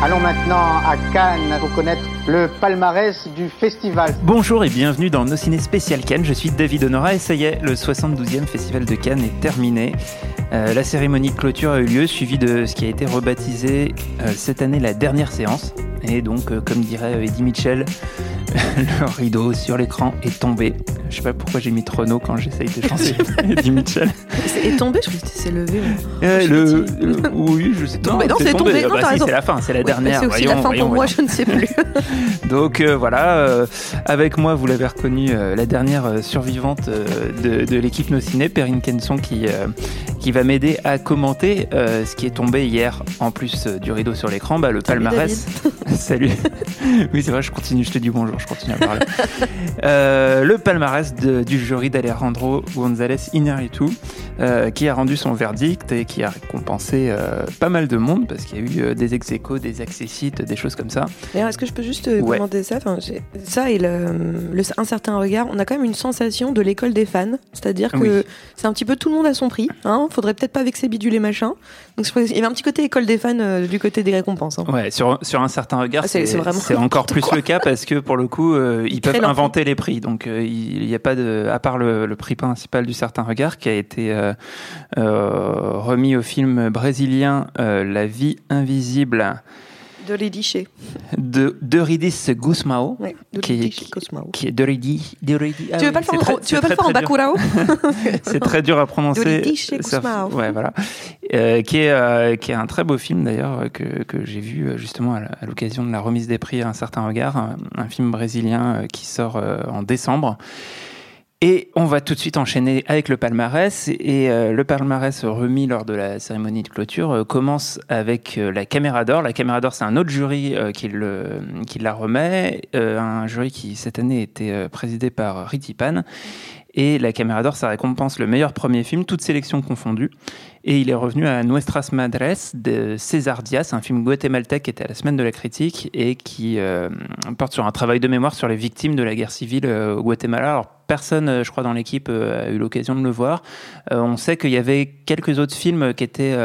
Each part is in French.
Allons maintenant à Cannes pour connaître le palmarès du festival. Bonjour et bienvenue dans Nos Ciné Spécial Cannes. Je suis David Honora et ça y est, le 72e festival de Cannes est terminé. Euh, la cérémonie de clôture a eu lieu, suivie de ce qui a été rebaptisé euh, cette année la dernière séance. Et donc, euh, comme dirait Eddie Mitchell, le rideau sur l'écran est tombé. Je sais pas pourquoi j'ai mis Trono quand j'essaye de chanter Eddie Mitchell. C'est tombé, je crois que c'est levé. Euh, le, euh, oui, je sais pas. Non, c'est tombé. Ah Non, bah si, c'est la fin, c'est la dernière. C'est aussi Voyons, la fin voyons, pour moi, je ne sais plus. Donc euh, voilà, euh, avec moi, vous l'avez reconnu, euh, la dernière survivante de, l'équipe No Ciné, Perrine Kenson, qui, qui va m'aider à commenter euh, ce qui est tombé hier, en plus euh, du rideau sur l'écran, bah, le Salut, palmarès. Salut. oui, c'est vrai, je continue, je te dis bonjour, je continue à parler. Euh, le palmarès de- du jury d'Alejandro González Iñárritu, qui a rendu son verdict et qui a récompensé pas mal de monde, parce qu'il y a eu des ex des accessites, des choses comme ça. D'ailleurs, est-ce que je peux juste Ouais. commenter ça? Enfin, Ça et le, le- un certain regard, on a quand même une sensation de l'école des fans. C'est-à-dire que Oui. c'est un petit peu tout le monde à son prix. Hein Faudrait peut-être pas vexer bidule et machin. Donc il y avait un petit côté école des fans euh, du côté des récompenses. hein. Ouais, sur, sur un certain regard, Ah, c'est- encore plus quoi. le cas parce que pour le coup, euh, ils peuvent inventer les prix. Donc euh, il n'y a pas de, à part le, le prix principal du certain regard qui a été euh, euh, remis au film brésilien euh, La vie invisible De Lady Shea. de d'Eurydice Gusmao. Qui- est d'Eurydice. d'Eurydice- ah Tu veux oui, pas le faire, en- tu veux pas le très, faire en. Bakurao C'est très dur à prononcer. Ça- Gusmao. Ouais, voilà. Euh, qui, est, euh, qui est un très beau film d'ailleurs que, que j'ai vu euh, justement à l'occasion de la remise des prix à un certain regard. Un, un film brésilien qui sort en décembre. Et on va tout de suite enchaîner avec le palmarès. Et euh, le palmarès remis lors de la cérémonie de clôture euh, commence avec euh, la Caméra d'Or. La Caméra d'Or, c'est un autre jury qui, la remet. Un jury qui, cette année, était présidé par Riti Pan. Et la Caméra d'Or, ça récompense le meilleur premier film, toutes sélections confondues. Et il est revenu à Nuestras Madres de César Diaz, un film guatémaltèque qui était à la semaine de la critique et qui euh, porte sur un travail de mémoire sur les victimes de la guerre civile euh, au Guatemala. Alors, personne, euh, je crois, dans l'équipe a eu l'occasion de le voir. On sait qu'il y avait quelques autres films qui étaient.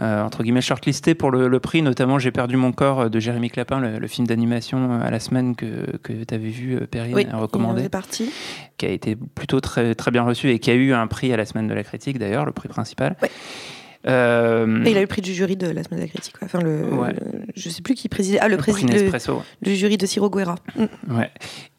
Euh, entre guillemets shortlistés pour le, le prix, notamment J'ai perdu mon corps euh, de Jérémy Clapin, le, le film d'animation euh, à la semaine que, que tu avais vu, Perrine, Oui, recommandé partie. qui a été plutôt très, très bien reçu et qui a eu un prix à la semaine de la critique d'ailleurs, le prix principal. Ouais. Euh, Et il a eu le prix du jury de la semaine de la critique. quoi. Enfin, le, Ouais. je sais plus qui présidait. Ah, le, président, Nespresso. le jury de Ciro Guerra. Mm. Ouais.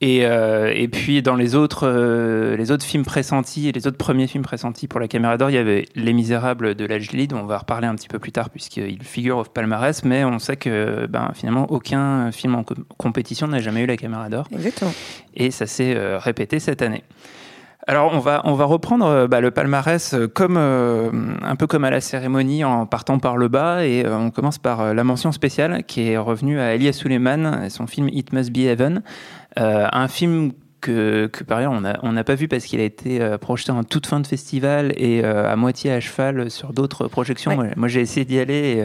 Et, euh, et puis dans les autres, euh, les autres films pressentis les autres premiers films pressentis pour la Caméra d'Or, il y avait Les Misérables de la Jolie, dont on va reparler un petit peu plus tard puisqu'il figure au palmarès, mais on sait que ben, finalement aucun film en co- compétition n'a jamais eu la Caméra d'Or. Exactement. et ça s'est répété cette année. Alors on va, on va reprendre euh, bah, le palmarès euh, comme, euh, un peu comme à la cérémonie en partant par le bas et euh, on commence par euh, la mention spéciale qui est revenue à Elias Suleiman et son film It Must Be Heaven, un film que, que par ailleurs on n'a on pas vu parce qu'il a été projeté en toute fin de festival et à moitié à cheval sur d'autres projections. Ouais. Moi, moi, j'ai essayé d'y aller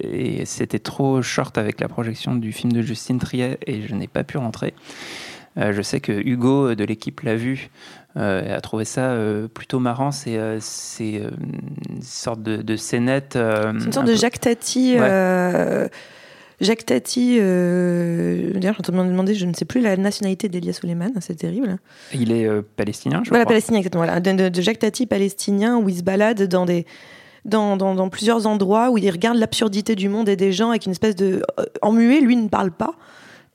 et, et c'était trop short avec la projection du film de Justine Triet et je n'ai pas pu rentrer. Je sais que Hugo de l'équipe l'a vu, euh, et a trouvé ça euh, plutôt marrant. C'est euh, c'est, euh, une sorte de, de scénette. euh, C'est une un sorte de peu- Jacques Tati. Ouais. Jacques Tati, d'ailleurs, je me demandé, je ne sais plus la nationalité d'Elias Suleiman, c'est terrible. Il est palestinien, je Voilà, crois. palestinien, exactement. Voilà. De, de- Jacques Tati, palestinien, où il se balade dans des. Dans, dans, dans plusieurs endroits où il regarde l'absurdité du monde et des gens avec une espèce de. En muet, lui ne parle pas.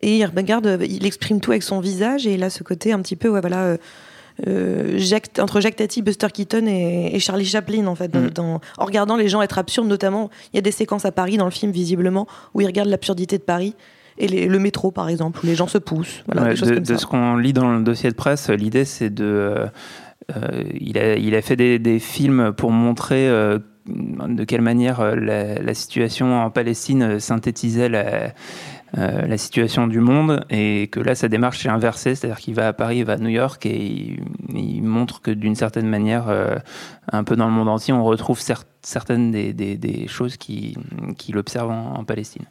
Et il regarde, il exprime tout avec son visage. Et il a ce côté un petit peu, ouais, voilà. Euh, euh, Jacques- entre Jacques Tati, Buster Keaton et, et Charlie Chaplin en fait, Mm. dans- en regardant les gens être absurdes, notamment il y a des séquences à Paris dans le film visiblement où il regarde l'absurdité de Paris et les- le métro par exemple où les gens se poussent, voilà, Ouais, des choses de comme de ça. ce qu'on lit dans le dossier de presse, l'idée c'est de, euh, il, a, il a fait des, des films pour montrer de quelle manière la, la, situation en Palestine synthétisait la euh, la situation du monde et que là sa démarche est inversée, c'est-à-dire qu'il va à Paris, il va à New York et il, montre que d'une certaine manière, euh, un peu dans le monde entier, on retrouve certaines des, choses qu'il qui observe en, Palestine.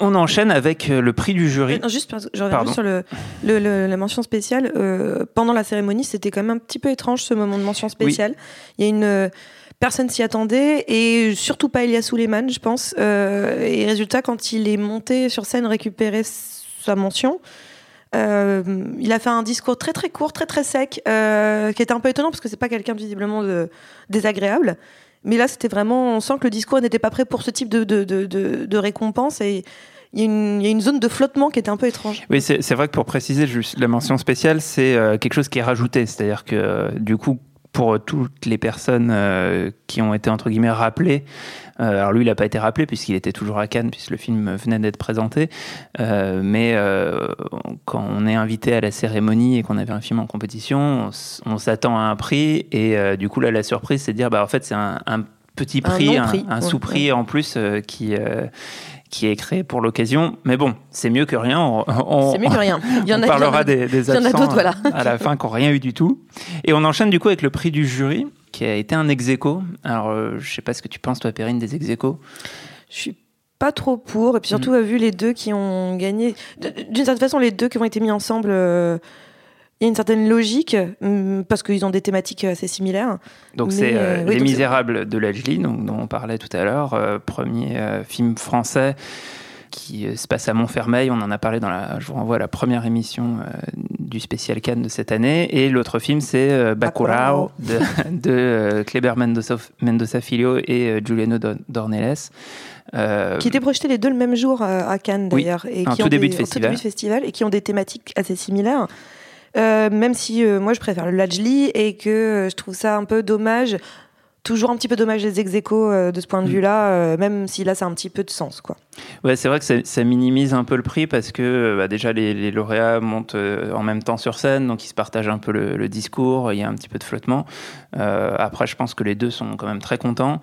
On enchaîne avec euh, le prix du jury. juste, je reviens sur le, la mention spéciale. pendant la cérémonie, c'était quand même un petit peu étrange ce moment de mention spéciale. Il y a une Personne s'y attendait et surtout pas Elias Suleiman, je pense. Euh, et résultat, quand il est monté sur scène récupérer sa mention, euh, il a fait un discours très très court, très très sec, euh, qui était un peu étonnant parce que c'est pas quelqu'un visiblement désagréable. Mais là, c'était vraiment, on sent que le discours n'était pas prêt pour ce type de, récompense et il y, a une, zone de flottement qui était un peu étrange. Oui, c'est vrai que pour préciser, la mention spéciale, c'est quelque chose qui est rajouté. C'est-à-dire que du coup, pour toutes les personnes euh, qui ont été entre guillemets rappelées. Euh, alors lui, il n'a pas été rappelé puisqu'il était toujours à Cannes puisque le film venait d'être présenté. Euh, mais quand on est invité à la cérémonie et qu'on avait un film en compétition, on, s'attend à un prix et du coup là, la surprise, c'est de dire bah en fait c'est un, petit prix, un, sous-prix en plus qui qui est créé pour l'occasion. Mais bon, c'est mieux que rien. On, c'est mieux que rien. Il y en on a, parlera des, des absents voilà. à la fin qui n'ont rien eu du tout. Et on enchaîne du coup avec le prix du jury, qui a été un ex -aequo. Alors, euh, je sais pas ce que tu penses, toi, Perrine, des ex -aequo. Je suis pas trop pour. Et puis surtout, mm. vu les deux qui ont gagné. D'une certaine façon, les deux qui ont été mis ensemble. Euh, il y a une certaine logique hum, parce qu'ils ont des thématiques assez similaires. Donc c'est euh, euh, Les Misérables de Lajli, dont on parlait tout à l'heure, euh, premier film français qui se passe à Montfermeil. On en a parlé dans la, je vous renvoie à la première émission du spécial Cannes de cette année. Et l'autre film, c'est Bacurau de, de Kleber Mendoza, Mendoza Filho et Giuliano Dornelles. qui étaient projetés les deux le même jour à Cannes d'ailleurs. et qui tout début de festival. début de festival. Et qui ont des thématiques assez similaires. Euh, même si euh, moi je préfère le Lajli et que euh, je trouve ça un peu dommage toujours un petit peu dommage les ex de ce point de mm. vue-là, même si là, ça a un petit peu de sens. Quoi. Ouais, c'est vrai que ça, minimise un peu le prix parce que bah, déjà, les, lauréats montent en même temps sur scène, donc ils se partagent un peu le, discours, il y a un petit peu de flottement. après, je pense que les deux sont quand même très contents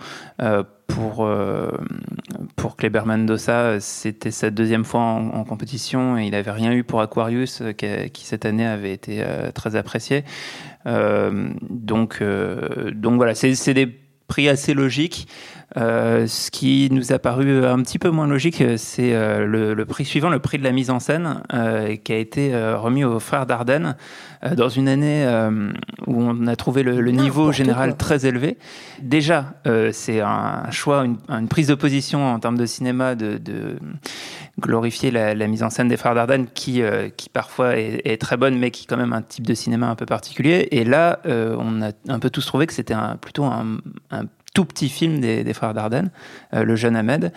pour, euh, pour Kleber Mendoza, c'était sa deuxième fois en, compétition et il n'avait rien eu pour Aquarius, euh, qui, cette année avait été euh, très apprécié. donc, donc voilà, c'est des prix assez logiques. Ce qui nous a paru un petit peu moins logique, c'est le, prix suivant, le prix de la mise en scène, qui a été remis aux frères Dardenne dans une année où on a trouvé le, niveau général très élevé. Déjà, c'est un choix, une, prise de position en termes de cinéma de, glorifier la, mise en scène des frères Dardenne, qui, qui parfois est, très bonne, mais qui est quand même un type de cinéma un peu particulier. Et là, on a un peu tous trouvé que c'était plutôt un, un tout petit film des, frères Dardenne, euh, Le jeune Ahmed,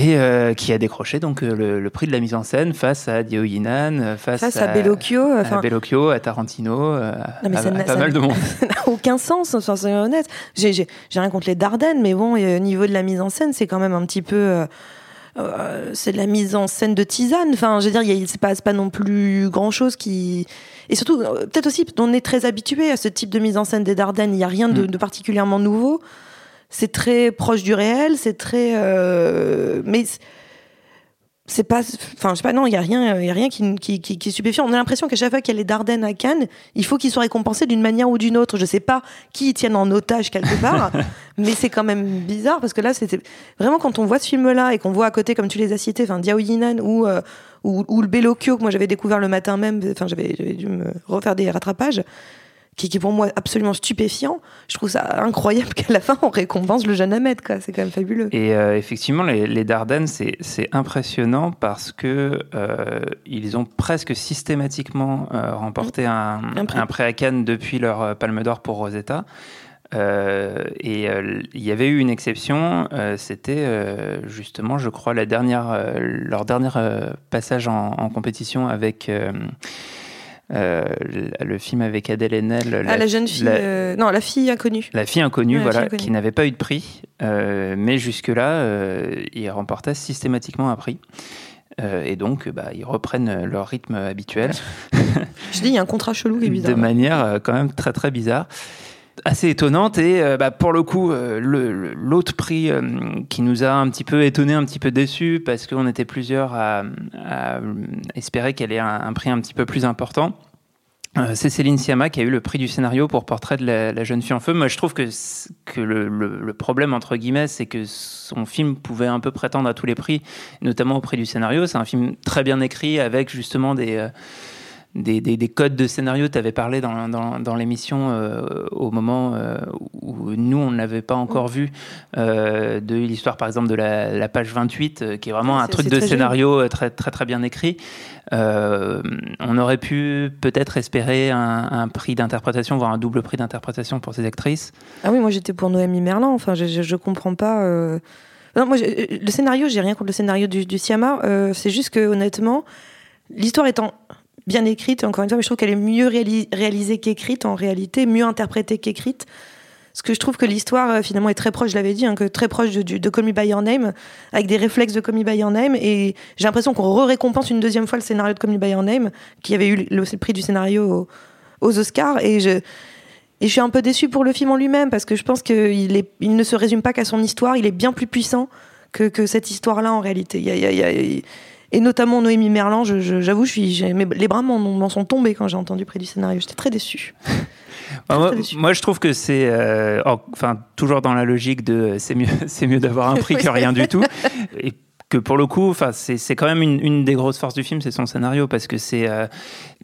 et euh, qui a décroché donc euh, le, prix de la mise en scène face à Dio Yinan, face, à, Bellocchio, à Bellocchio, à Tarantino, à, pas mal de monde. ça n'a aucun sens, enfin, c'est honnête. J'ai rien contre les Dardennes, mais bon, au niveau de la mise en scène, c'est quand même un petit peu. c'est de la mise en scène de tisane. Enfin, je veux dire, il se passe pas non plus grand chose qui et surtout, euh, peut-être aussi, on est très habitué à ce type de mise en scène des Dardennes. Il n'y a rien de, mm. particulièrement nouveau. C'est très proche du réel, c'est très. Euh, mais c'est pas enfin je sais pas non il y a rien il y a rien qui, qui, qui, est stupéfiant on a l'impression qu'à chaque fois qu'il y a les Dardennes à Cannes il faut qu'ils soient récompensés d'une manière ou d'une autre je sais pas qui ils tiennent en otage quelque part mais c'est quand même bizarre parce que là c'était vraiment quand on voit ce film là et qu'on voit à côté comme tu les as cités enfin Diao Yinan ou euh, ou, ou, le Bellocchio que moi j'avais découvert le matin même enfin j'avais dû me refaire des rattrapages qui, est pour moi absolument stupéfiant. Je trouve ça incroyable qu'à la fin on récompense le jeune Ahmed, quoi. C'est quand même fabuleux. Et euh, effectivement, les, les Dardennes, c'est impressionnant parce que euh, ils ont presque systématiquement euh, remporté mmh. un, un, prix. à Cannes depuis leur Palme d'Or pour Rosetta. et il y avait eu une exception, c'était justement, je crois, la dernière, leur dernier passage en, en compétition avec euh, le film avec Adèle Haenel. Ah, la, jeune fille. Euh, non, la fille inconnue. La fille inconnue, voilà, qui n'avait pas eu de prix. Euh, mais jusque-là, il remportait systématiquement un prix. et donc, bah, ils reprennent leur rythme habituel. Je dis, il y a un contrat chelou qui est bizarre. De manière quand même très très bizarre assez étonnante et euh, bah, pour le coup euh, l'autre prix euh, qui nous a un petit peu étonné, un petit peu déçu parce qu'on était plusieurs à, espérer qu'elle ait un, prix un petit peu plus important. c'est Céline Sciamma qui a eu le prix du scénario pour Portrait de la, jeune fille en feu. Moi, je trouve que, que le, problème, entre guillemets, c'est que son film pouvait un peu prétendre à tous les prix, notamment au prix du scénario. C'est un film très bien écrit avec justement des, des, des, codes de scénario. Tu avais parlé dans, dans, dans l'émission euh, au moment euh, où nous, on ne l'avait pas encore vu, euh, de l'histoire par exemple de la, la page 28, qui est vraiment un truc de scénario très, très, très bien écrit. on aurait pu peut-être espérer un, un prix d'interprétation, voire un double prix d'interprétation pour ces actrices. Ah oui, moi j'étais pour Noémie Merlan. Enfin, je, je, comprends pas. Non, moi, le scénario, j'ai rien contre le scénario du, du Siama. c'est juste que honnêtement, l'histoire étant bien écrite, encore une fois, mais je trouve qu'elle est mieux réalisée qu'écrite en réalité, mieux interprétée qu'écrite. Parce que je trouve que l'histoire, euh, finalement, est très proche, je l'avais dit, hein, que très proche de, de, Call By Your Name, avec des réflexes de Call Me By Your Name. Et j'ai l'impression qu'on re-récompense une deuxième fois le scénario de Call Me By Your Name, qui avait eu le, prix du scénario aux, Oscars. Et je, suis un peu déçue pour le film en lui-même, parce que je pense qu'il il ne se résume pas qu'à son histoire, il est bien plus puissant que, cette histoire-là en réalité. Et notamment Noémie Merlan, j'avoue, je, suis, les bras m'en sont tombés quand j'ai entendu près du scénario. J'étais très déçue. Bah, moi, je trouve que c'est, euh, enfin, toujours dans la logique de c'est mieux, c'est mieux d'avoir un prix que rien du tout. Que pour le coup, enfin, c'est quand même une, une, des grosses forces du film, c'est son scénario, parce que c'est euh,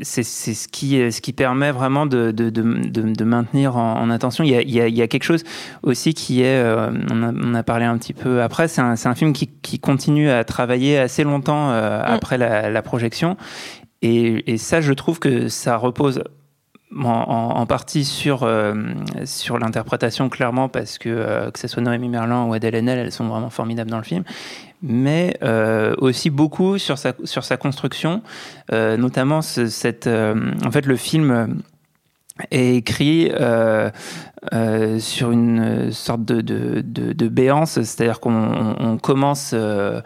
c'est ce qui ce qui permet vraiment de, de, de, de maintenir en, en, attention. Il y, a, il, y a, il y a quelque chose aussi qui est, euh, on, a, on, a, parlé un petit peu après, c'est un, un, film qui, qui, continue à travailler assez longtemps euh, mm. après la, la, projection. Et, et, ça, je trouve que ça repose en, partie sur, euh, sur l'interprétation, clairement, parce que euh, que ce soit Noémie Merlan ou Adèle Haenel, elles sont vraiment formidables dans le film, mais euh, aussi beaucoup sur sa, sur sa construction, notamment ce, cette, en fait, le film est écrit euh, euh, sur une sorte de, de, de, de béance, c'est-à-dire qu'on on commence euh,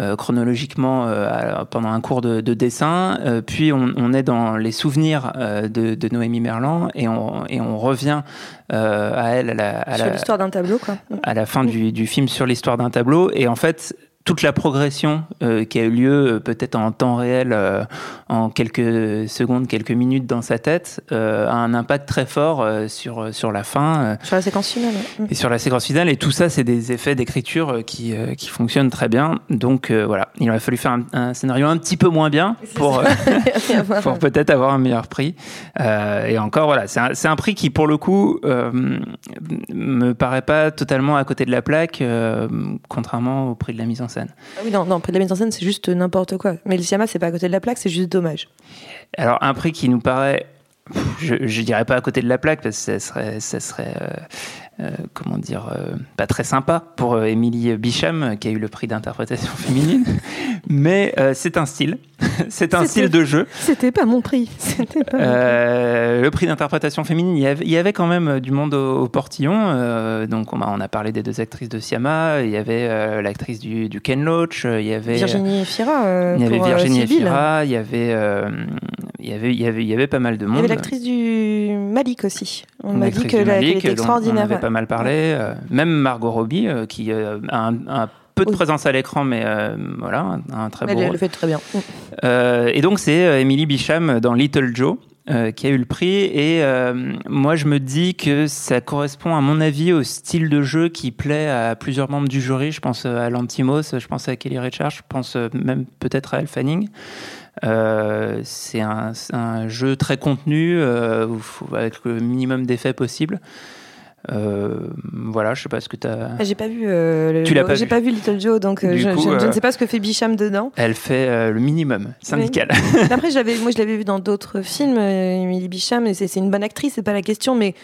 euh chronologiquement euh, pendant un cours de, de dessin, euh, puis on, on, est dans les souvenirs de, de, Noémie Merlan et on, et on revient à elle à la, à sur l'histoire d'un tableau quoi. À la fin du, du film sur l'histoire d'un tableau et en fait toute la progression euh, qui a eu lieu euh, peut-être en temps réel, euh, en quelques secondes, quelques minutes dans sa tête, a un impact très fort sur, sur la fin. sur la séquence finale. Et sur la séquence finale. Et tout ça, c'est des effets d'écriture qui, qui fonctionnent très bien. Donc voilà, il aurait fallu faire un, un scénario un petit peu moins bien pour, pour peut-être avoir un meilleur prix. et encore, voilà, c'est un, un, prix qui, pour le coup, me paraît pas totalement à côté de la plaque, contrairement au prix de la mise en scène. Ah oui, non, non, près de la mise en scène, c'est juste n'importe quoi. Mais le Siama, c'est pas à côté de la plaque, c'est juste dommage. Alors, un prix qui nous paraît, je, je dirais pas à côté de la plaque, parce que ça serait, ça serait euh, euh, comment dire, euh, pas très sympa pour Émilie Bicham, qui a eu le prix d'interprétation féminine. Mais c'est un style, c'est un style de jeu. C'était pas mon prix. Pas le prix d'interprétation féminine, il y, avait, il y, avait, quand même du monde au, portillon. donc on a, on a, parlé des deux actrices de Siama, il y avait l'actrice du, du, Ken Loach, il y avait Virginie Fira. il y avait Virginie Fira, il y avait, il y avait, il y avait, il y avait pas mal de monde. Il y avait l'actrice du Malik aussi. On m'a dit qu'elle était extraordinaire pas mal parlé. Euh, même Margot Robbie, euh, qui euh, a un, peu de présence à l'écran, mais voilà, un, très beau. Elle le fait très bien. et donc, c'est Emily Bicham dans Little Joe. qui a eu le prix et moi je me dis que ça correspond à mon avis au style de jeu qui plaît à plusieurs membres du jury je pense à Lantimos je pense à Kelly Richard je pense même peut-être à Elle Fanning c'est un, un, jeu très contenu avec le minimum d'effets possible euh, voilà, je sais pas ce que tu as. Ah, j'ai pas vu. Euh, tu l'as pas J'ai pas vu Little Joe, donc euh, je, ne sais pas ce que fait Bicham dedans. Elle fait le minimum syndical. Après, j'avais, moi, je l'avais vu dans d'autres films, Emily Bicham, et c'est une bonne actrice, c'est pas la question, mais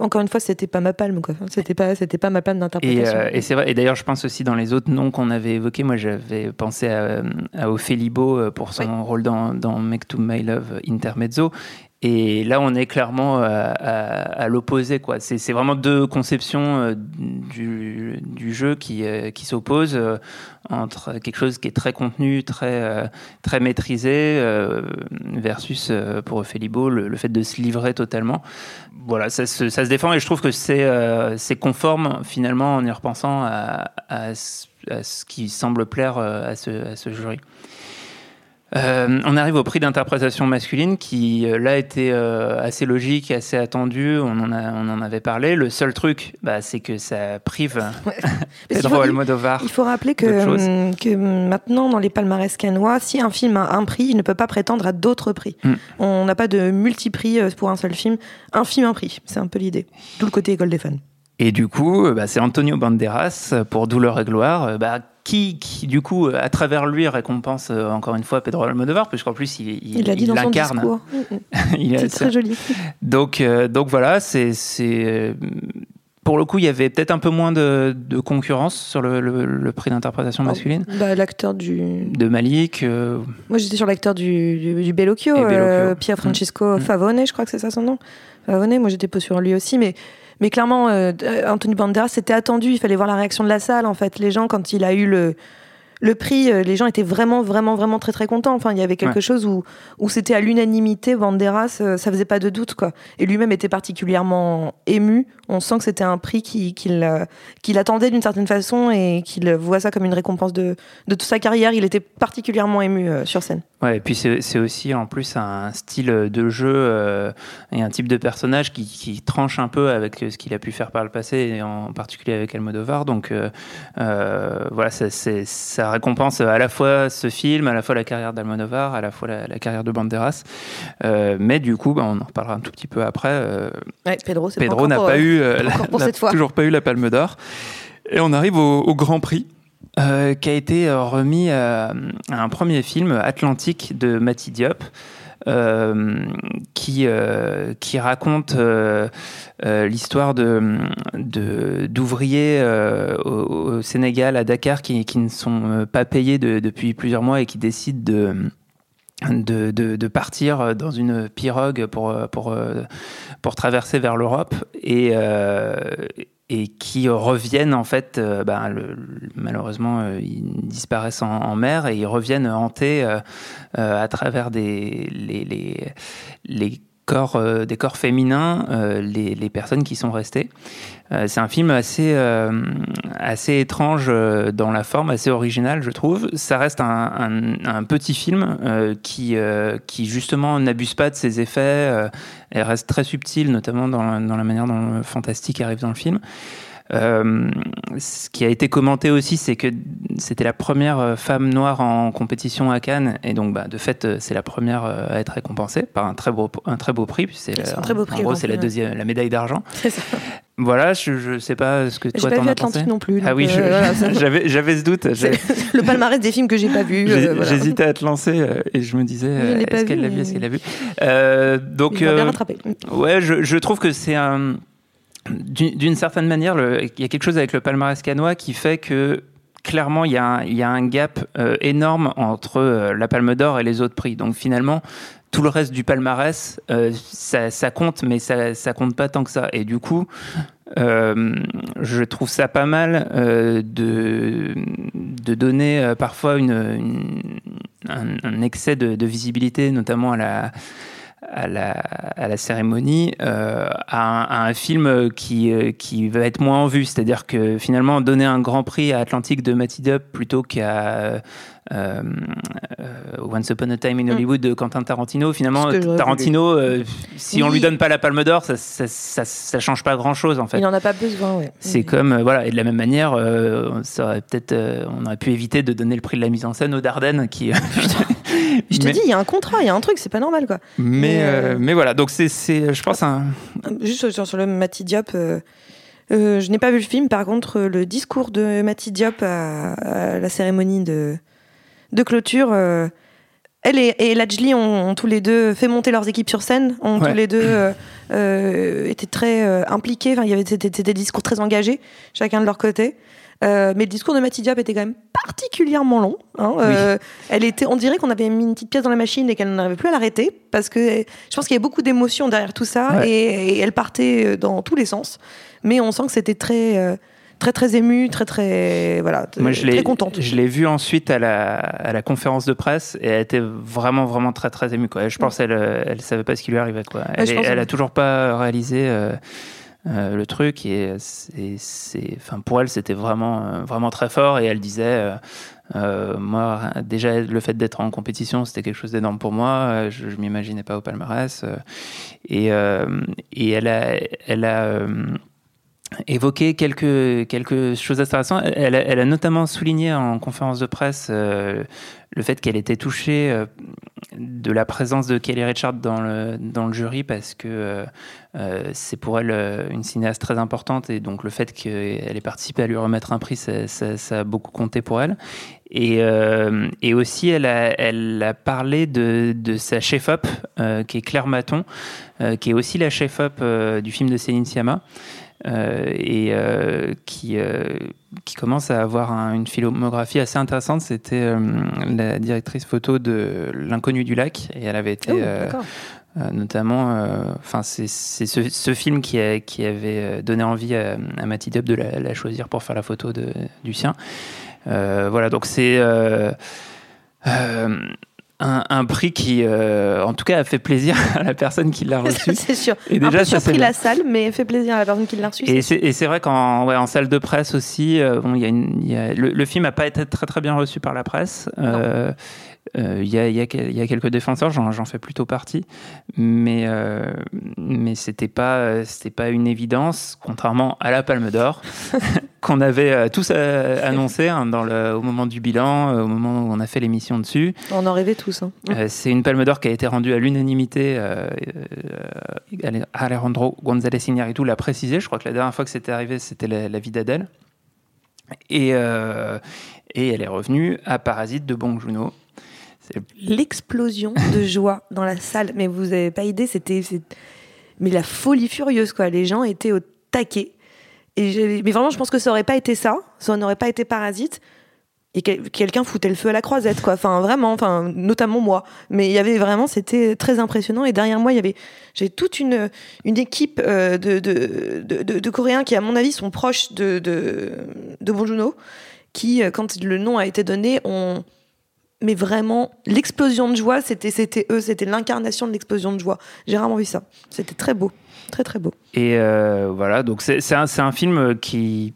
encore une fois, c'était pas ma palme, quoi. C'était pas, c'était pas ma palme d'interprétation. Et, et c'est vrai. Et d'ailleurs, je pense aussi dans les autres noms qu'on avait évoqués. Moi, j'avais pensé à, à Ophélie Beau pour son rôle dans, dans Make to My Love Intermezzo. Et là, on est clairement à, à, l'opposé. quoi. C'est vraiment deux conceptions du, du, jeu qui, qui s'opposent entre quelque chose qui est très contenu, très, très maîtrisé, versus, pour Ophélie le, le, fait de se livrer totalement. Voilà, ça se, ça se défend et je trouve que c'est conforme finalement en y repensant à, à, à ce qui semble plaire à ce, à ce jury. Euh, on arrive au prix d'interprétation masculine qui, euh, là, était euh, assez logique, assez attendu. On en, a, on en avait parlé. Le seul truc, bah, c'est que ça prive Pedro Almodovar. Il faut rappeler que, que maintenant, dans les palmarès canois, si un film a un prix, il ne peut pas prétendre à d'autres prix. Hmm. On n'a pas de multi-prix pour un seul film. Un film, un prix. C'est un peu l'idée. Tout le côté école des fans. Et du coup, bah, c'est Antonio Banderas pour Douleur et Gloire, bah, qui, du coup, à travers lui, récompense euh, encore une fois Pedro Almodovar, puisqu'en plus, il, il, il l'a dit dans l'incarne. son il c'est très joli. Donc, euh, donc voilà, c'est, c'est pour le coup, il y avait peut-être un peu moins de, de concurrence sur le, le, prix d'interprétation oh, masculine. bah, l'acteur du. De Malik. Euh, Moi, j'étais sur l'acteur du, du, du Bellocchio, Pier Francesco mm. Favone, je crois que c'est ça son nom. Favone, moi j'étais pas sur lui aussi, mais mais clairement, euh, Anthony Banderas, c'était attendu. Il fallait voir la réaction de la salle. En fait, les gens, quand il a eu le, le prix, euh, les gens étaient vraiment, vraiment, vraiment très, très contents. Enfin, il y avait quelque chose où, où c'était à l'unanimité. Banderas, euh, ça faisait pas de doute, quoi. Et lui-même était particulièrement ému. On sent que c'était un prix qu'il attendait d'une certaine façon et qu'il voit ça comme une récompense de, de toute sa carrière. Il était particulièrement ému sur scène. Ouais, et puis c'est aussi en plus un style de jeu euh, et un type de personnage qui, qui, tranche un peu avec ce qu'il a pu faire par le passé, et en particulier avec Almodovar. Donc euh, euh, voilà, ça, ça, récompense à la fois ce film, à la fois la carrière d'Almodovar, à la fois la, carrière de Banderas. Euh, mais du coup, bah, on en reparlera un tout petit peu après. Euh, ouais, Pedro, Pedro n'a pas eu, toujours pas eu la Palme d'Or. Et on arrive au, au Grand Prix. Euh, qui a été euh, remis à, un premier film, Atlantique, de Mati Diop. Euh, qui, euh, qui raconte euh, l'histoire de, d'ouvriers au, au, Sénégal, à Dakar, qui, qui ne sont pas payés de, depuis plusieurs mois et qui décident de, de, de, de, partir dans une pirogue pour, pour, pour traverser vers l'Europe. Et, et qui reviennent en fait, euh, bah, malheureusement, euh, ils disparaissent en, mer et ils reviennent hanter euh, à travers des, les, les, les corps, euh, des corps féminins, euh, les, personnes qui sont restées. Euh, c'est un film assez, assez étrange dans la forme, assez original, je trouve. Ça reste un, petit film qui, qui, justement, n'abuse pas de ses effets et reste très subtil, notamment dans, la manière dont le fantastique arrive dans le film. Ce qui a été commenté aussi, c'est que c'était la première euh, femme noire en compétition à Cannes, et donc bah, de fait, euh, c'est la première à être récompensée par un très beau, un très beau prix. C'est un très beau prix. En gros, c'est la deuxième, la médaille d'argent. C'est ça. Voilà, je, ne sais pas ce que toi t'en as pensé. non plus. Ah oui, j'avais j'avais ce doute. Le palmarès des films que j'ai pas vus. J'hésitais à te lancer et je me disais est-ce qu'elle l'a vu, est-ce qu'elle l'a vu. donc, Il bien rattrapé. Ouais, je, je trouve que c'est un d'une certaine manière, il y a quelque chose avec le palmarès canois qui fait que clairement, il y a un, gap euh, énorme entre euh, la Palme d'Or et les autres prix. Donc finalement, tout le reste du palmarès, euh, ça, compte, mais ça, ça compte pas tant que ça. Et du coup, je trouve ça pas mal de, donner parfois une, un, excès de, visibilité, notamment à la à la, à la cérémonie euh, à, un, un, film qui, euh, qui va être moins en vue. C'est-à-dire que finalement, donner un grand prix à Atlantique de Matty Dup plutôt qu'à euh, Once Upon a Time in mm. Hollywood de Quentin Tarantino, finalement, Tarantino, si on lui donne pas la palme d'or, ça, ça, ça, ça, change pas grand-chose en fait. Il en a pas besoin, ouais. C'est comme, voilà, et de la même manière, ça aurait peut-être, on aurait pu éviter de donner le prix de la mise en scène aux Dardenne qui... Je te dis, il y a un contrat, il y a un truc, c'est pas normal, quoi. Mais, euh, mais voilà, donc c'est, je pense, un. Juste sur, le Mati Diop. Euh, euh, je n'ai pas vu le film, par contre, le discours de Mati Diop à, la cérémonie de, de clôture, elle et, et Lajli ont, tous les deux fait monter leurs équipes sur scène, ont tous les deux été très impliqués. Enfin, il y avait des discours très engagés, chacun de leur côté. Mais le discours de Mati Diop était quand même particulièrement long. hein. Euh, elle était, on dirait qu'on avait mis une petite pièce dans la machine et qu'elle n'arrivait plus à l'arrêter parce que je pense qu'il y avait beaucoup d'émotions derrière tout ça Ouais. et, et elle partait dans tous les sens. Mais on sent que c'était très, euh, très, très ému, très, très, voilà, Moi, je très contente. je l'ai vue ensuite à la, à la conférence de presse et elle était vraiment, vraiment très, très émue. Quoi. Je pense qu'elle elle savait pas ce qui lui arrivait. Quoi. Elle, est- elle a toujours pas réalisé euh, euh, le truc et c'est, enfin, pour elle, c'était vraiment, euh, vraiment très fort et elle disait. euh, moi, déjà, le fait d'être en compétition, c'était quelque chose d'énorme pour moi. Je, je m'imaginais pas au palmarès. Et, et elle a, elle a évoqué quelques, quelques choses intéressantes. Elle a, elle a notamment souligné en conférence de presse euh, le fait qu'elle était touchée euh, de la présence de Kelly Richard dans le, jury parce que euh, c'est pour elle une cinéaste très importante et donc le fait qu'elle ait participé à lui remettre un prix, ça, a beaucoup compté pour elle. Et, aussi, elle a, parlé de, sa chef-op, qui est Claire Maton, qui est aussi la chef-op du film de Céline Sciamma, et euh, qui, euh, qui commence à avoir un- une filmographie assez intéressante. C'était euh, la directrice photo de L'inconnu du lac, et elle avait été Oh, euh, euh, notamment, euh, enfin c'est c'est ce, ce film qui, a- qui avait euh, donné envie à, à Matty Dubb de la, la choisir pour faire la photo de, du sien. Euh, voilà, donc c'est euh, euh, un, un prix qui, euh, en tout cas, a fait plaisir à la personne qui l'a reçu. c'est sûr. Et un déjà, peu surpris la salle, mais fait plaisir à la personne qui l'a reçu. Et c'est- vrai qu'en ouais, en salle de presse aussi, euh, bon, il y a une- il y a- le, le film n'a pas été très très bien reçu par la presse. Euh, euh, Il y, a, y y quelques défenseurs, j'en fais plutôt partie, mais euh, mais c'était pas une évidence, contrairement à la Palme d'Or qu'on avait euh, tous euh, annoncé hein, dans le, au moment du bilan, au moment où on a fait l'émission dessus. On en rêvait tous. hein. Euh, c'est une palme d'or qui a été rendue à l'unanimité. Alejandro González Iñárritu l'a précisé. Je crois que la dernière fois que c'était arrivé, c'était la, la vie d'Adèle. Et, euh, et elle est revenue à Parasite de Bong Joon-ho. L'explosion de joie dans la salle. Mais vous avez pas idée, c'était. Mais la folie furieuse, quoi. Les gens étaient au taquet. Et mais vraiment, je pense que ça aurait pas été ça. Ça n'aurait pas été Parasite. Et quel- quelqu'un foutait le feu à la croisette, quoi. Enfin, vraiment, enfin, notamment moi. Mais il y avait vraiment, c'était très impressionnant. Et derrière moi, il y avait, j'ai toute une, une équipe euh, de, de, de, de- Coréens qui, à mon avis, sont proches de, de, de qui, euh, quand le nom a été donné, ont, mais vraiment, l'explosion de joie, c'était, c'était eux, c'était l'incarnation de l'explosion de joie. J'ai vraiment vu ça. C'était très beau, très très beau. Et euh, voilà, donc c'est c'est un, c'est un film qui,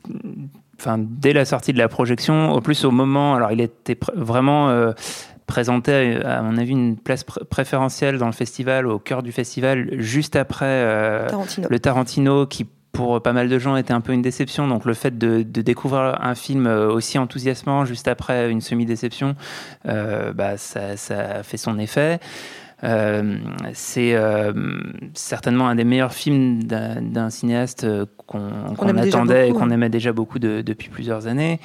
enfin, dès la sortie de la projection, au plus au moment, alors il était pr- vraiment euh, présenté, à, à mon avis, une place pr- préférentielle dans le festival, au cœur du festival, juste après euh, Tarantino. le Tarantino, qui pour pas mal de gens était un peu une déception. Donc le fait de, de découvrir un film euh, aussi enthousiasmant juste après une semi-déception, euh, bah, ça, fait son effet. Euh, c'est euh, certainement un des meilleurs films d'un cinéaste euh, qu'on attendait et qu'on hein. aimait déjà beaucoup de- depuis plusieurs années.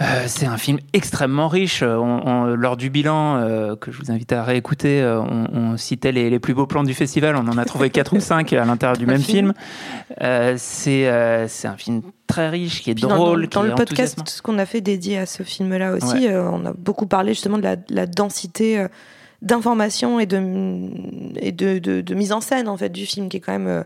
Euh, c'est un film extrêmement riche. On- on- lors du bilan, euh, que je vous invite à réécouter, euh, on, on citait les, les plus beaux plans du festival. On en a trouvé quatre ou cinq à l'intérieur du même film. Euh, c'est euh, un film très riche, qui est Puis drôle, dans, qui dans est le podcast enthousiasmant. ce qu'on a fait dédié à ce film-là aussi, euh, on a beaucoup parlé justement de la, de la densité euh, d'information et, de, et de, de- de mise en scène en fait du film qui est quand même euh,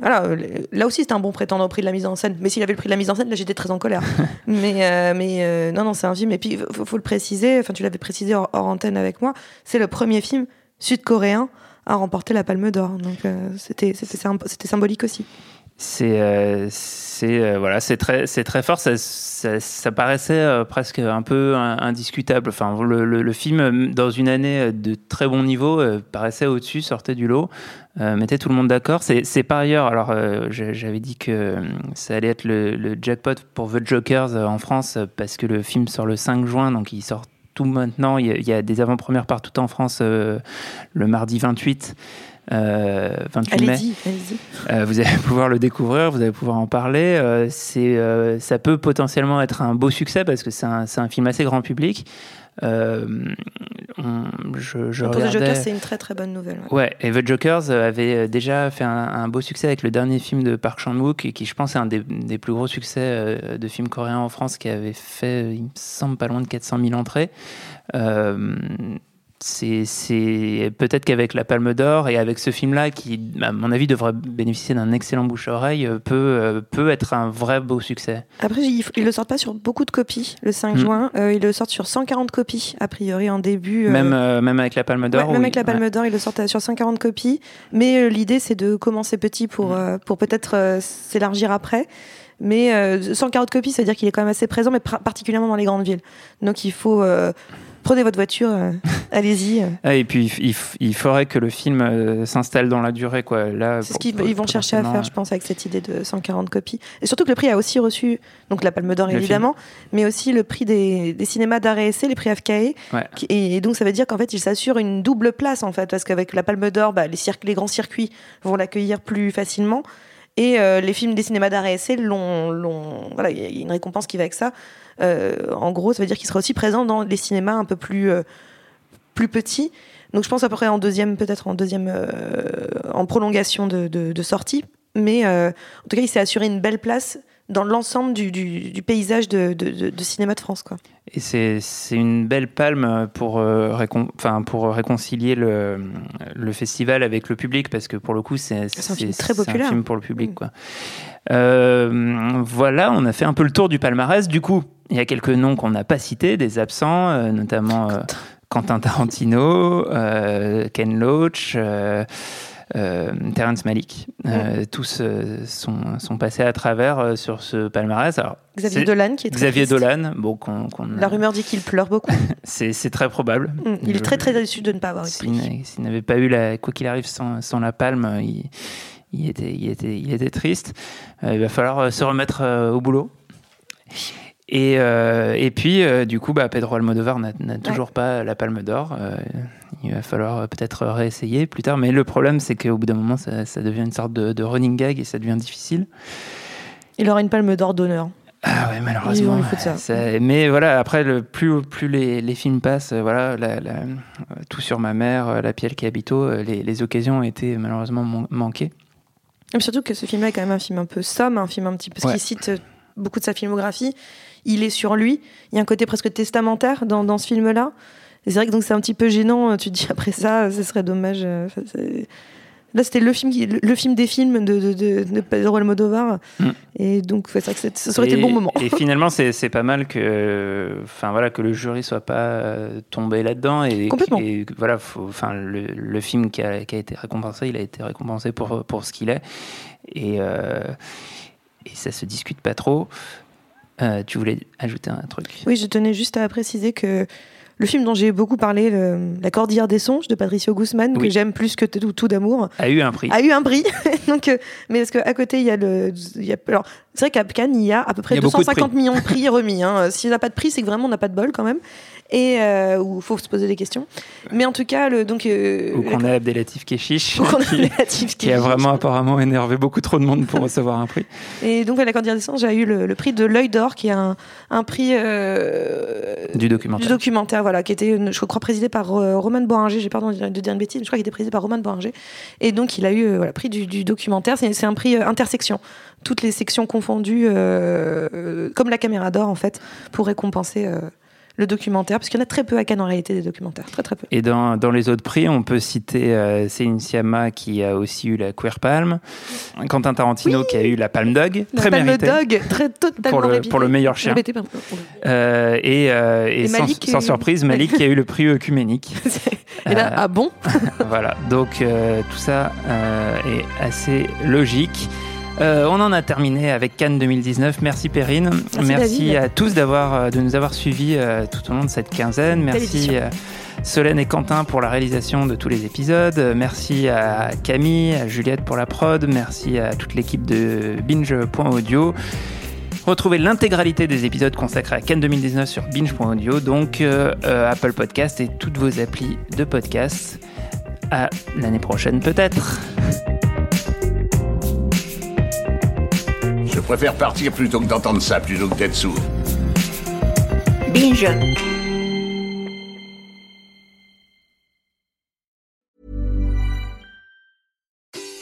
voilà euh, là aussi c'était un bon prétendant au prix de la mise en scène. Mais s'il avait le prix de la mise en scène là j'étais très en colère. Mais euh, mais euh, non non c'est un film. Et puis faut, faut le préciser enfin tu l'avais précisé hors, hors antenne avec moi c'est le premier film sud-coréen à remporter la Palme d'Or. Donc euh, c'était symbolique aussi C'est euh, euh, voilà, c'est très fort. Ça, paraissait euh, presque un peu in- indiscutable. Enfin, le, film dans une année de très bon niveau paraissait au-dessus, sortait du lot, mettait tout le monde d'accord. C'est par ailleurs. Alors, j'avais dit que ça allait être le, jackpot pour The Jokers en France parce que le film sort le 5 juin, donc il sort tout maintenant. Il y a, des avant-premières partout en France le mardi 28. Euh, 28 mai. allez-y allez-y Euh, vous allez pouvoir le découvrir, vous allez pouvoir en parler. Euh, c'est, euh, ça peut potentiellement être un beau succès parce que c'est un, c'est un film assez grand public. Euh, on- je, je Pour The regardais- Joker, c'est une très très bonne nouvelle. ouais. Ouais, et The Jokers euh, avait euh, déjà fait un, un beau succès avec le dernier film de Park Chan-wook, et qui je pense est un des, des plus gros succès euh, de films coréens en France, qui avait fait, euh, il me semble, pas loin de 400 000 entrées. Euh, c'est peut-être qu'avec la Palme d'Or et avec ce film-là, qui, à mon avis, devrait bénéficier d'un excellent bouche-oreille, euh, peut, euh, peut être un vrai beau succès. Après, ils, ils le sortent pas sur beaucoup de copies le 5 Mm. juin. Euh, ils le sortent sur 140 copies, a priori, en début. euh, Même, euh, même avec la Palme ouais, d'Or. même oui, avec la Palme ouais. d'Or, ils le sortent sur 140 copies. Mais l'idée, c'est de commencer petit pour, Mm. euh, pour peut-être s'élargir après. Mais euh, 140 copies, ça veut dire qu'il est quand même assez présent, mais particulièrement dans les grandes villes. Donc il faut. euh, prenez votre voiture, euh, allez-y. euh. Ah, et puis, il, il faudrait que le film euh, s'installe dans la durée. Quoi. Là, C'est ce qu'ils ils vont chercher à faire, je pense, avec cette idée de 140 copies. Et surtout que le prix a aussi reçu, donc la Palme d'Or évidemment, mais aussi le prix des, des cinémas d'art et essai, les prix FKE. Ouais. Qui- Et, donc ça veut dire qu'en fait, il s'assure une double place, en fait, parce qu'avec la Palme d'Or, bah, les, grands circuits vont l'accueillir plus facilement. Et euh, les films des cinémas d'art et essai, l'ont- voilà, il y a une récompense qui va avec ça. Euh, en gros, ça veut dire qu'il sera aussi présent dans les cinémas un peu plus, euh, plus petits. Donc je pense à peu près en deuxième, peut-être en deuxième, euh, en prolongation de, sortie. Mais en tout cas, il s'est assuré une belle place dans l'ensemble du, du, du paysage de, de, de- de cinéma de France. Quoi. Et c'est une belle palme pour, euh, récon- enfin, pour réconcilier le, le festival avec le public, parce que pour le coup, c'est un film très c'est populaire. un film pour le public. Mm. Quoi. Euh, voilà, on a fait un peu le tour du palmarès. Du coup, il y a quelques noms qu'on n'a pas cités, des absents, euh, notamment Quentin Tarantino, Ken Loach. Euh, Terrence Malick, Euh, tous euh, sont, sont passés à travers sur ce palmarès. Alors, Xavier Dolan, qui est très Xavier triste. Dolan, bon, qu'on, qu'on- La rumeur dit qu'il pleure beaucoup. c'est, c'est très probable. Mm, il Je- est très très déçu de ne pas avoir eu S'il, n'a- s'il n'avait pas eu la, quoi qu'il arrive sans, sans la palme, il, il était, il était, il était triste. Euh, il va falloir se remettre euh, au boulot. Et, euh, et puis, euh, du coup, bah, Pedro Almodovar n'a, toujours pas la palme d'or. Euh, il va falloir peut-être réessayer plus tard. Mais le problème, c'est qu'au bout d'un moment, ça, ça devient une sorte de, de running gag et ça devient difficile. Il aura une palme d'or d'honneur. Ah ouais, Ils malheureusement. vont lui foutre ça. ça- mais voilà, après, le, plus, plus les, les films passent, voilà, la- la- tout sur ma mère, La Pielle qui habito, les, les occasions ont été malheureusement man- manquées. Et surtout que ce film-là est quand même un film un peu somme, un film un petit peu. Parce Ouais. qu'il cite beaucoup de sa filmographie. Il est sur lui. Il y a un côté presque testamentaire dans, dans ce film-là. Et c'est vrai que donc c'est un petit peu gênant. Tu te dis après ça, ce serait dommage. euh, enfin, Là, c'était le film, qui- le, le film des films de, de, de, de Pedro Almodovar. Mm. Et donc, ouais, c'est vrai que ce aurait été le bon moment. Et finalement, c'est pas mal que, enfin voilà, que le jury soit pas euh, tombé là-dedans et, Complètement. et voilà, enfin le, le film qui a, qui a été récompensé, il a été récompensé pour pour ce qu'il est et euh, et ça se discute pas trop. Euh, tu voulais ajouter un truc? Oui, je tenais juste à préciser que le film dont j'ai beaucoup parlé, le- La Cordillère des songes de Patricio Guzman, Oui. que j'aime plus que tout, tout d'amour, A eu un prix. a eu un prix. Donc, euh, mais parce qu'à côté, il y a le. il y a- alors, c'est vrai qu'à Cannes, il y a à peu près Il y a beaucoup de 250 prix. millions de prix remis. Hein. S'il n'a pas de prix, c'est que vraiment on n'a pas de bol quand même. Et euh, où il faut se poser des questions. Mais en tout cas, le, donc. euh, Ou qu'on a Abdelatif Keshish, ou qu'on a qui, Relative qui a vraiment apparemment énervé beaucoup trop de monde pour recevoir un prix. Et donc, ouais, la songes a eu le, le prix de l'œil d'or, qui est un, un prix. euh, Du documentaire. Du documentaire, voilà, qui était, je crois, présidé par euh, Roman Boinger. J'ai pardon de dire de dire une bêtise, mais je crois qu'il était présidé par Roman Boinger. Et donc, il a eu euh, voilà, prix du, du documentaire. C'est c'est un prix euh, intersection. Toutes les sections confondues, euh, euh, comme la caméra d'or, en fait, pour récompenser euh, le documentaire. Parce qu'il y en a très peu à Cannes, en réalité, des documentaires. Très, très peu. Et dans, dans les autres prix, on peut citer euh, Céline Sciamma qui a aussi eu la Queer Palm, Quentin Tarantino qui a eu la Palme Dog, La très Palme mérité, Dog, très totalement pour le, pour le meilleur chien. Euh, et euh, et sans, surprise, Malik qui a eu le prix œcuménique. Et là, Euh, ah bon? Voilà, donc tout ça est assez logique. Euh, on en a terminé avec Cannes 2019. Merci Perrine. Merci, à tous d'avoir euh, de nous avoir suivis euh, tout au long de cette quinzaine. Merci Solène et Quentin pour la réalisation de tous les épisodes. Merci à Camille, à Juliette pour la prod. Merci à toute l'équipe de Binge.audio. Retrouvez l'intégralité des épisodes consacrés à Cannes 2019 sur binge.audio, donc euh, Apple Podcast et toutes vos applis de podcast. À l'année prochaine peut-être. préfère partir plutôt que d'entendre ça, plutôt que d'être sourd. Binge.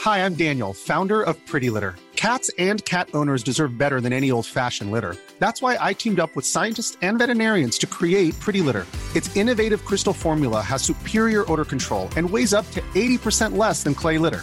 Hi, I'm Daniel, founder of Pretty Litter. Cats and cat owners deserve better than any old-fashioned litter. That's why I teamed up with scientists and veterinarians to create Pretty Litter. Its innovative crystal formula has superior odor control and weighs up to 80% less than clay litter.